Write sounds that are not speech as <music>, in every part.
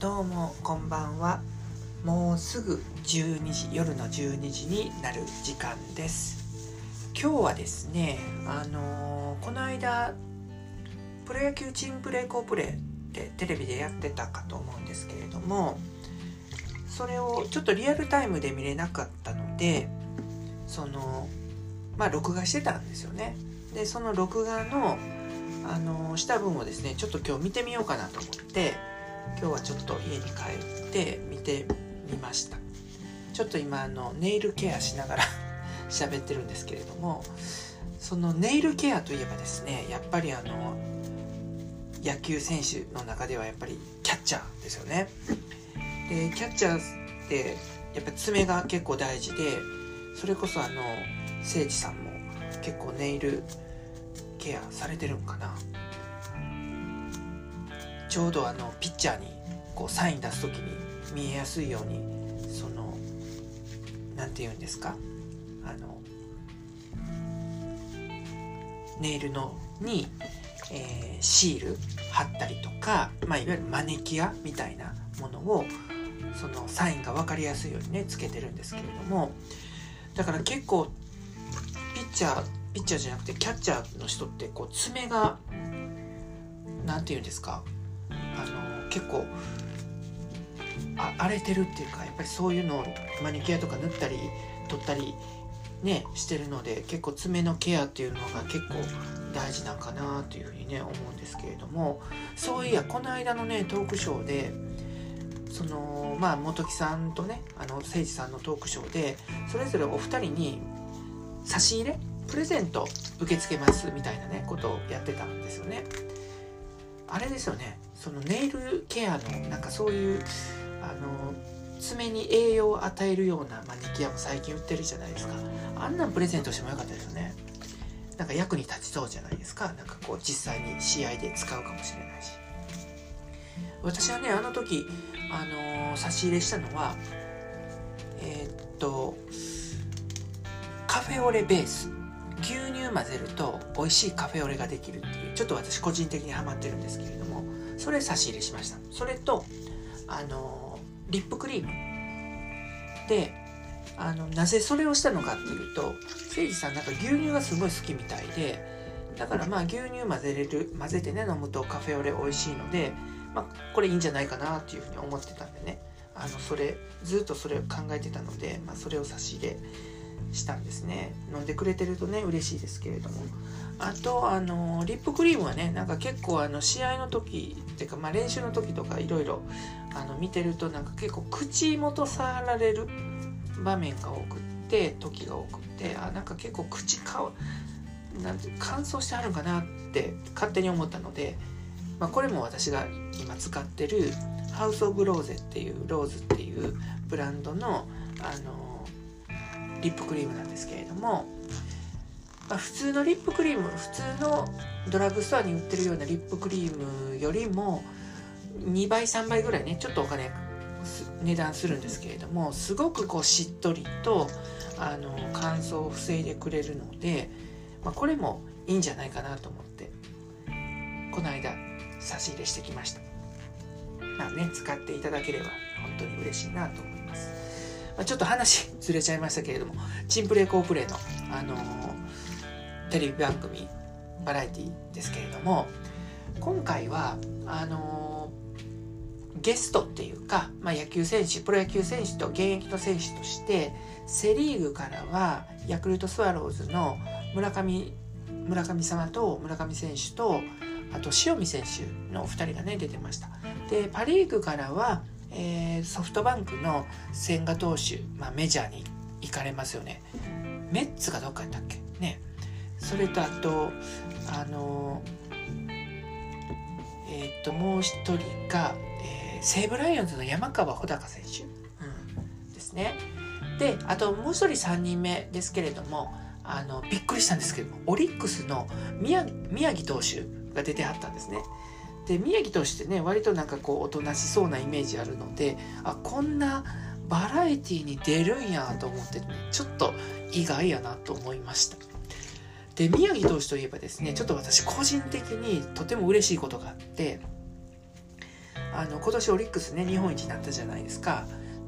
どうもこんばんは。もうすぐ12時夜の12時になる時間です。今日はですねあのー、この間プロ野球チームプレーコープレーってテレビでやってたかと思うんですけれどもそれをちょっとリアルタイムで見れなかったのでそのまあ録画してたんですよね。でその録画のあのした分をですねちょっと今日見てみようかなと思って今日はちょっと家に帰って見てみました。ちょっと今あのネイルケアしながら <laughs> 喋ってるんですけれどもそのネイルケアといえばですねやっぱりあの野球選手の中ではやっぱりキャッチャーですよね。でキャッチャーってやっぱ爪が結構大事でそれこそあの誠司さんも結構ネイルケアされてるんかな。ちょうどあのピッチャーにこうサイン出す時に見えやすいようにその何て言うんですか？あのネイルのに、えー、シール貼ったりとか、まあ、いわゆるマネキアみたいなものをそのサインが分かりやすいようにねつけてるんですけれどもだから結構ピッチャーピッチャーじゃなくてキャッチャーの人ってこう爪が何て言うんですか？あの結構荒れてるっていうかやっぱりそういうのをマニキュアとか塗ったり取ったりねしてるので結構爪のケアっていうのが結構大事なんかなというふうにね思うんですけれどもそういやこの間のねトークショーでそのまあ本木さんとねあの誠司さんのトークショーでそれぞれお二人に差し入れプレゼント受け付けますみたいなねことをやってたんですよね。あれですよねそのネイルケアのなんかそういうあの爪に栄養を与えるようなマニキュアも最近売ってるじゃないですか。あんなんプレゼントしてもよかったですよね。なんか役に立ちそうじゃないですか。なんかこう実際に試合で使うかもしれないし。私はねあの時あのー、差し入れしたのはえー、っとカフェオレベース。牛乳混ぜると美味しいカフェオレができるっていう。ちょっと私個人的にハマってるんですけれどもそれ差し入れしました。それとあのリップクリーム。であのなぜそれをしたのかっていうと誠司さんなんか牛乳がすごい好きみたいでだからまあ牛乳混ぜれる混ぜてね飲むとカフェオレ美味しいので、まあ、これいいんじゃないかなっていうふうに思ってたんでね。あのそれずっとそれを考えてたので、まあ、それを差し入れしたんですね。飲んでくれてるとね嬉しいですけれども。あとあのリップクリームはねなんか結構あの試合の時ていうか、まあ、練習の時とかいろいろ見てるとなんか結構口元触られる場面が多くって時が多くってあなんか結構口かなんて乾燥してあるんかなって勝手に思ったので、まあ、これも私が今使ってるハウス・オブ・ローゼっていうローズっていうブランドのあのリップクリームなんですけれども、まあ、普通のリップクリーム普通のドラッグストアに売ってるようなリップクリームよりも2倍3倍ぐらいねちょっとお金値段するんですけれどもすごくこうしっとりとあの乾燥を防いでくれるので、まあ、これもいいんじゃないかなと思ってこの間差し入れしてきました。まあね使っていただければ本当に嬉しいなと思います。まあ、ちょっと話ずれちゃいましたけれども、チンプレーコープレーの、あのー、テレビ番組、バラエティですけれども、今回は、あのー、ゲストっていうか、まあ、野球選手、プロ野球選手と現役の選手として、セ・リーグからはヤクルトスワローズの村上村上様と村上選手とあと塩見選手のお二人がね出てましたでパ・リーグからはえー、ソフトバンクの千賀投手、まあ、メジャーに行かれますよね。メッツがどっかやったっけ？ね。それとあと、あのえっ、と、もう一人が、えー、西武ライオンズの山川穂高選手、うん、ですね。で、あともう一人3人目ですけれども、あの、びっくりしたんですけども、オリックスの宮宮城投手が出てはったんですね。で宮城としてね割となんかこうおとなしそうなイメージあるのであこんなバラエティーに出るんやと思って、ね、ちょっと意外やなと思いましたで宮城投手といえばですねちょっと私個人的にとても嬉しいことがあってああの今年オリックスね日本一になったじゃないですか。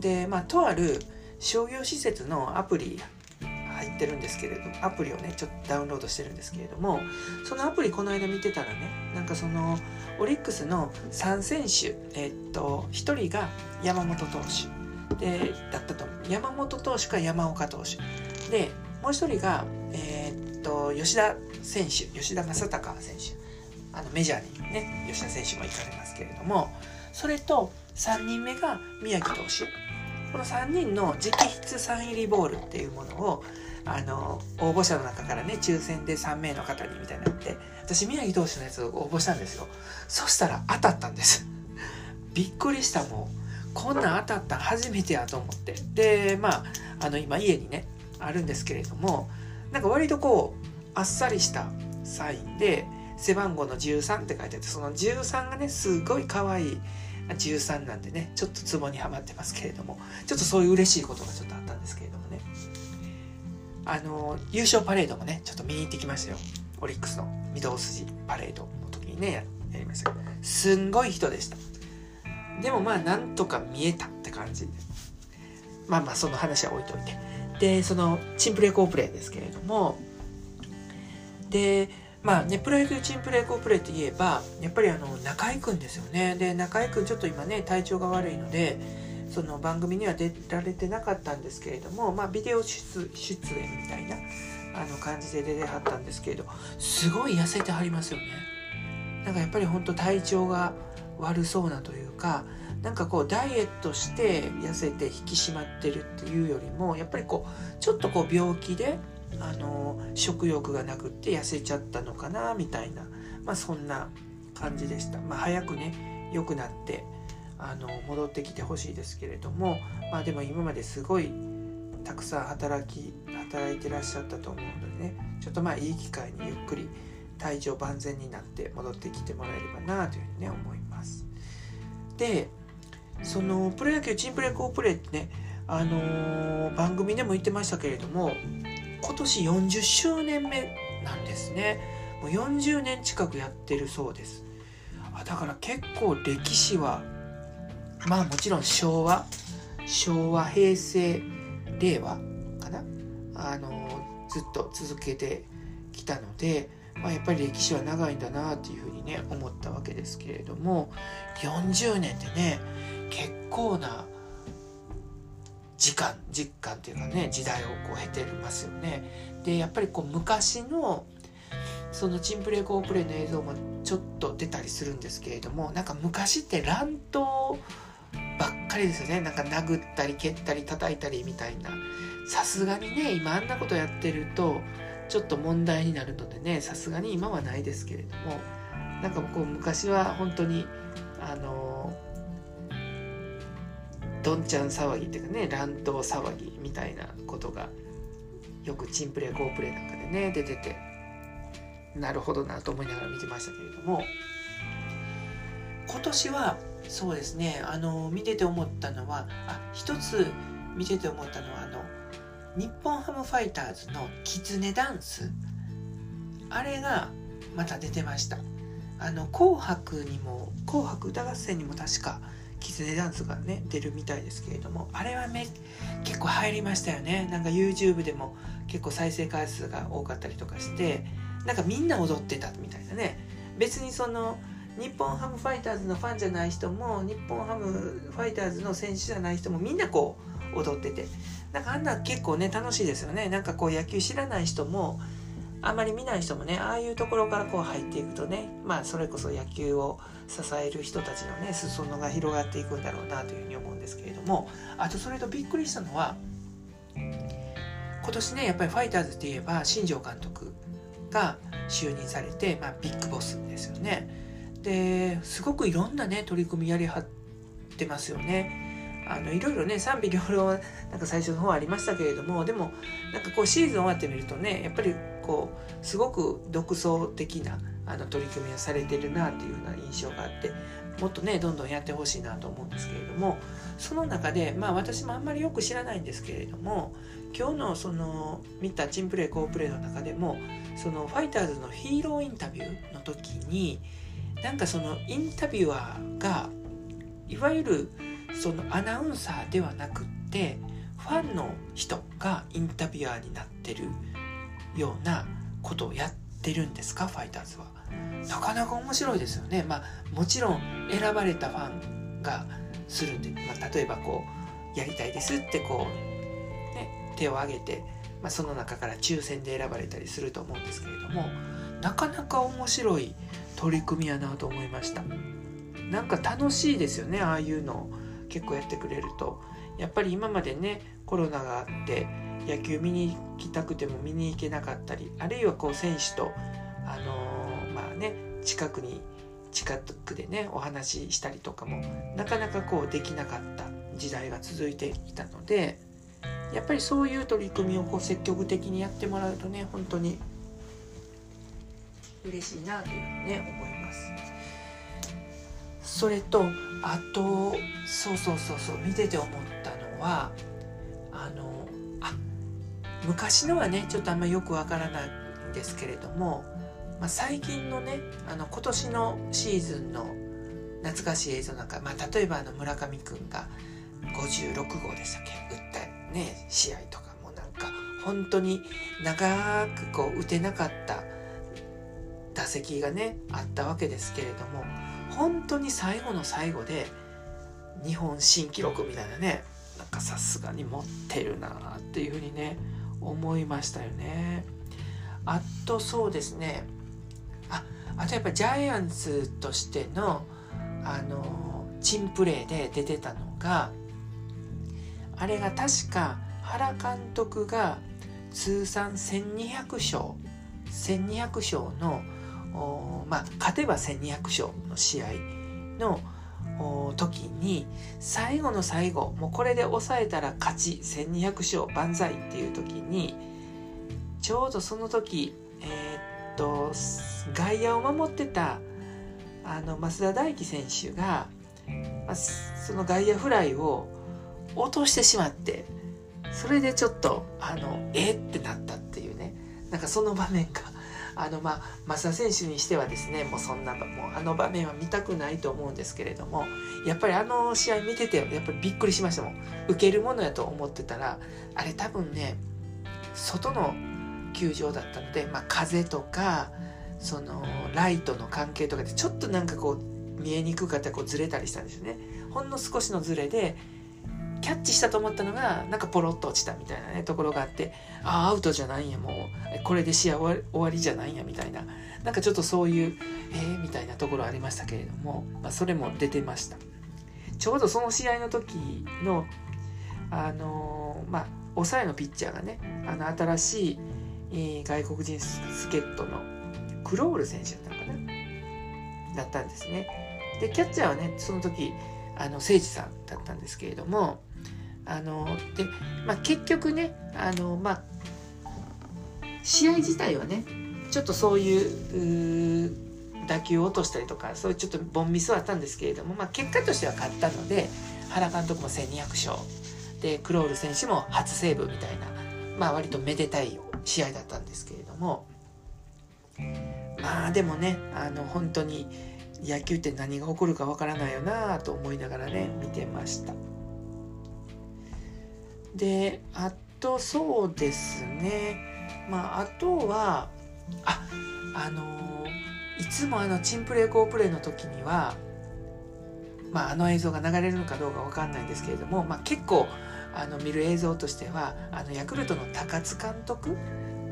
でまあとある商業施設のアプリ入ってるんですけれどアプリをねちょっとダウンロードしてるんですけれどもそのアプリこの間見てたらねなんかそのオリックスの3選手えっと1人が山本投手。でだったと山本投手か山岡投手。でもう1人がえー、っと吉田選手吉田正尚選手。あのメジャーにね吉田選手も行かれますけれどもそれと3人目が宮城投手。この3人の直筆サイン入りボールっていうものをあの応募者の中からね抽選で3名の方にみたいになって私宮城投手のやつを応募したんですよ。そしたら当たったんです。びっくりしたもうこんなん当たった初めてやと思って。でまああの今家にねあるんですけれどもなんか割とこうあっさりしたサインで背番号の13って書いてあってその13がねすごい可愛い13なんでねちょっとツボにはまってますけれどもちょっとそういう嬉しいことがちょっとあったんですけれどもね。あの優勝パレードもねちょっと見に行ってきましたよ。オリックスの御堂筋パレードの時にねやりましたけど。すんごい人でした。でもまあなんとか見えたって感じ。でまあまあその話は置いといて。でそのチンプレコープレーですけれどもでまあね、プロ野球チームプレコープレーといえば、やっぱりあの、中居くんですよね。で、中居くちょっと今ね、体調が悪いので、その番組には出られてなかったんですけれども、まあ、ビデオ出出演みたいな、あの感じで出てはったんですけれど、すごい痩せてはりますよね。なんかやっぱり本当体調が悪そうなというか、なんかこうダイエットして痩せて引き締まってるっていうよりも、やっぱりこう、ちょっとこう病気で、あの食欲がなくって痩せちゃったのかなみたいな、まあ、そんな感じでした、まあ、早くね良くなってあの戻ってきてほしいですけれども、まあ、でも今まですごいたくさん働き働いてらっしゃったと思うのでねちょっとまあいい機会にゆっくり体調万全になって戻ってきてもらえればなというふうにね思います。でそのプロ野球チームプレーコープレーってねあのー、番組でも言ってましたけれども今年40周年目なんですね。もう40年近くやってるそうです。あだから結構歴史はまあもちろん昭和昭和平成令和かな？あのずっと続けてきたので、まあ、やっぱり歴史は長いんだなっていうふうにね思ったわけですけれども40年ってね結構な時間実感っていうかね時代をこう経てますよね。でやっぱりこう昔のそのチンプレーコープレイの映像もちょっと出たりするんですけれどもなんか昔って乱闘ばっかりですよね。なんか殴ったり蹴ったり叩いたりみたいな。さすがにね今あんなことやってるとちょっと問題になるのでねさすがに今はないですけれどもなんかこう昔は本当にあのどんちゃん騒ぎっていうかね乱闘騒ぎみたいなことがよくチンプレーコープレーなんかでね出てて。なるほどなと思いながら見てましたけれども。今年はそうですねあの見てて思ったのはあ一つ見てて思ったのはあの日本ハムファイターズのキツネダンス。あれがまた出てました。あの紅白にも紅白歌合戦にも確かキツネダンスがね出るみたいですけれどもあれはめ結構入りましたよね。なんか YouTube でも結構再生回数が多かったりとかしてなんかみんな踊ってたみたいなね。別にその日本ハムファイターズのファンじゃない人も日本ハムファイターズの選手じゃない人もみんなこう踊ってて。なんかあんな結構ね楽しいですよね。なんかこう野球知らない人もあんまり見ない人もねああいうところからこう入っていくとねまあそれこそ野球を支える人たちのね裾野が広がっていくんだろうなというふうに思うんですけれどもあとそれとびっくりしたのは今年ねやっぱりファイターズって言えば新庄監督が就任されて、まあ、ビッグボスですよね。ですごくいろんなね取り組みやりはってますよね。あのいろいろね賛否両論なんか最初の方ありましたけれどもでもなんかこうシーズン終わってみるとねやっぱりこうすごく独創的なあの取り組みをされてるなっていうような印象があってもっとねどんどんやってほしいなと思うんですけれどもその中でまあ私もあんまりよく知らないんですけれども今日のその見たチンプレー好プレーの中でもそのファイターズのヒーローインタビューの時になんかそのインタビュアーがいわゆるそのアナウンサーではなくってファンの人がインタビュアーになってるようなことをやってるんですか？ファイターズは。なかなか面白いですよね。まあもちろん選ばれたファンがするんで、まあ、例えばこうやりたいですってこう、ね、手を挙げて、まあ、その中から抽選で選ばれたりすると思うんですけれどもなかなか面白い取り組みやなと思いましたなんか楽しいですよねああいうの結構やってくれるとやっぱり今までねコロナがあって野球見に行きたくても見に行けなかったりあるいはこう選手とあのー、まあね近くに近くでねお話ししたりとかもなかなかこうできなかった時代が続いていたのでやっぱりそういう取り組みをこう積極的にやってもらうとね本当に嬉しいなというふうにね思います。それとあとそうそうそうそう見てて思ったのはあのあ昔のはねちょっとあんまよくわからないんですけれども、まあ、最近のねあの今年のシーズンの懐かしい映像なんか、まあ、例えばあの村上くんが56号でしたっけ打ったね試合とかもなんか本当に長くこう打てなかった打席がねあったわけですけれども本当に最後の最後で日本新記録みたいなねなんかさすがに持ってるなっていうふうにね思いましたよね。あとそうですねああとやっぱジャイアンツとしてのあのチンプレーで出てたのがあれが確か原監督が通算1200勝1200勝のまあ勝てば1200勝の試合の時に最後の最後もうこれで抑えたら勝ち1200勝万歳っていう時にちょうどその時えー、っと外野を守ってたあの増田大輝選手が、まあ、その外野フライを落としてしまってそれでちょっとあのえってなったっていうね。なんかその場面があのまあ増田選手にしてはですねもうそんなもうあの場面は見たくないと思うんですけれどもやっぱりあの試合見ててやっぱりびっくりしましたもん。受けるものやと思ってたらあれ多分ね外の球場だったので、まあ、風とかそのライトの関係とかでちょっとなんかこう見えにくかったらこうずれたりしたんですよね。ほんの少しのずれでキャッチしたと思ったのがなんかポロッと落ちたみたいなねところがあってああアウトじゃないんやもう。これで試合終わりじゃないんやみたいな。なんかちょっとそういうえー、みたいなところありましたけれども、まあ、それも出てました。ちょうどその試合の時のあのー、まあ抑えのピッチャーがねあの新しい、えー、外国人助っ人のクロール選手だったのかな？だったんですね。でキャッチャーはねその時あの誠司さんだったんですけれどもあので、まあ、結局ねあの、まあ、試合自体はねちょっとそういう打球を落としたりとかそういうちょっとボンミスはあったんですけれども、まあ、結果としては勝ったので原監督も1200勝でクロール選手も初セーブみたいな、まあ、割とめでたい試合だったんですけれどもまあでもねあの本当に野球って何が起こるかわからないよなと思いながらね見てました。であとそうですね。まああとはああのいつもあのチンプレー好プレーの時にはまああの映像が流れるのかどうかわかんないんですけれども、まあ、結構あの見る映像としてはあのヤクルトの高津監督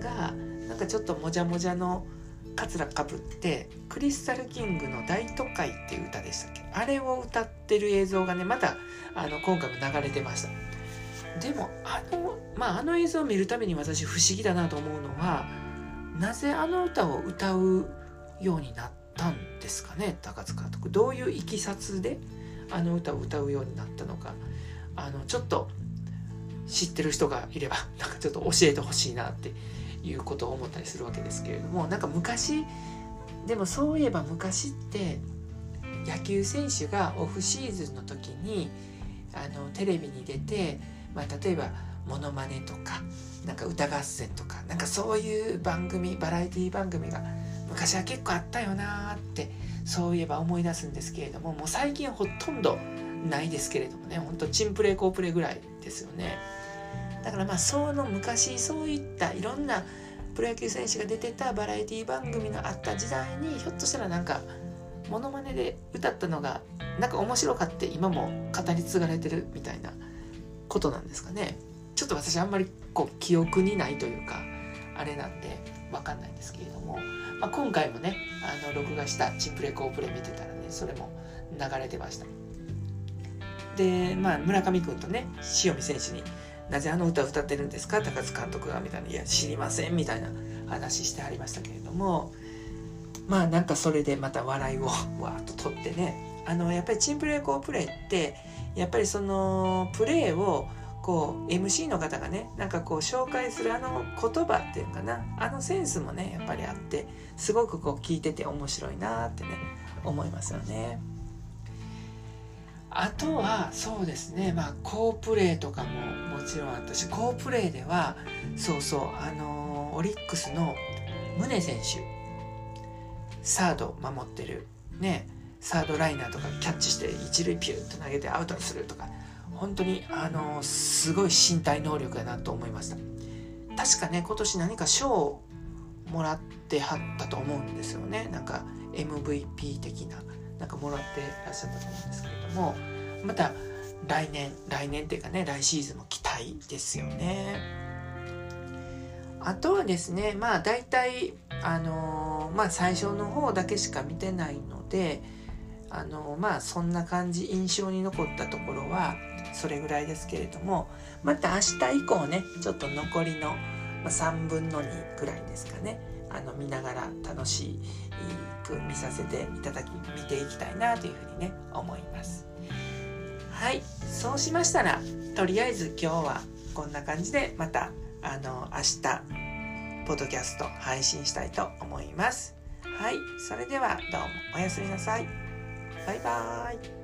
がなんかちょっともじゃもじゃのカツラかぶってクリスタルキングの「大都会」っていう歌でしたっけ？あれを歌ってる映像がねまたあの今回も流れてました。でもあのまああの映像を見るために私不思議だなと思うのはなぜあの歌を歌うようになったんですかね？高塚監督。どういういきさつであの歌を歌うようになったのか。あのちょっと知ってる人がいれば <laughs> なんかちょっと教えてほしいなっていうことを思ったりするわけですけれどもなんか昔でもそういえば昔って野球選手がオフシーズンの時にあのテレビに出てまあ、例えばモノマネとかなんか歌合戦とかなんかそういう番組バラエティ番組が昔は結構あったよなーってそういえば思い出すんですけれどももう最近ほとんどないですけれどもねほんとチンプレーコープレーぐらいですよね。だからまあその昔そういったいろんなプロ野球選手が出てたバラエティ番組のあった時代にひょっとしたらなんかモノマネで歌ったのがなんか面白かって今も語り継がれてるみたいなことなんですかね。ちょっと私あんまりこう記憶にないというかあれなんで分かんないんですけれども、まあ、今回もねあの録画したチンプレコープレ見てたらねそれも流れてました。でまあ村上君とね塩見選手になぜあの歌を歌ってるんですか？高津監督がみたいな「いや知りません」みたいな話してありましたけれども。まあなんかそれでまた笑いをわーっと取ってね。あのやっぱりチンプレコープレってやっぱりそのプレーをこう MC の方がねなんかこう紹介するあの言葉っていうかなあのセンスもねやっぱりあってすごくこう聞いてて面白いなってね思いますよね。あとはそうですねまあ好プレーとかももちろんあったし好プレーではそうそうあのー、オリックスの宗選手サード守ってるねサードライナーとかキャッチして一塁ピュッと投げてアウトにするとか本当にあの、すごい身体能力やなと思いました。確かね今年何か賞をもらってはったと思うんですよね。なんか MVP 的ななんかもらってらっしゃったと思うんですけれども。また来年来年っていうかね来シーズンも期待ですよね。あとはですねまあ大体あのー、まあ最初の方だけしか見てないのであの、まあそんな感じ印象に残ったところはそれぐらいですけれどもまた明日以降ねちょっと残りの3分の2ぐらいですかねあの見ながら楽しく見させていただき見ていきたいなというふうにね思います。はい。そうしましたらとりあえず今日はこんな感じでまたあの明日ポッドキャスト配信したいと思います。はい。それではどうもおやすみなさい。バイバーイ。